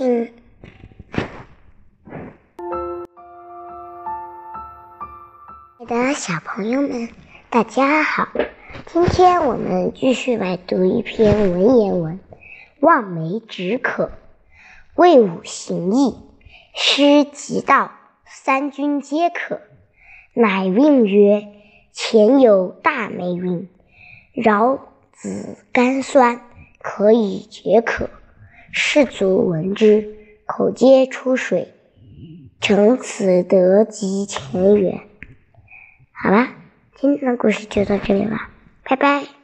亲爱的小朋友们，大家好！今天我们继续来读一篇文言文：望梅止渴，魏武行义，诗即道，三军皆可。乃韵曰：前有大梅云，饶子甘酸，可以解渴。士卒闻之，口皆出水。乘此得及前缘。好了，今天的故事就到这里了，拜拜。